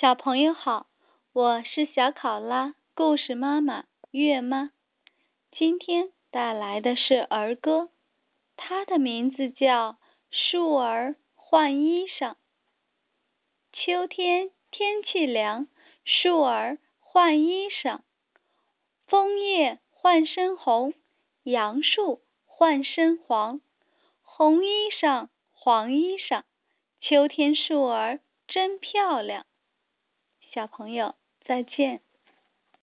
小朋友好，我是小考拉故事妈妈月妈，今天带来的是儿歌，它的名字叫《树儿换衣裳》。秋天天气凉，树儿换衣裳，枫叶换身红，杨树换身黄，红衣裳黄衣裳，秋天树儿真漂亮。小朋友，再见。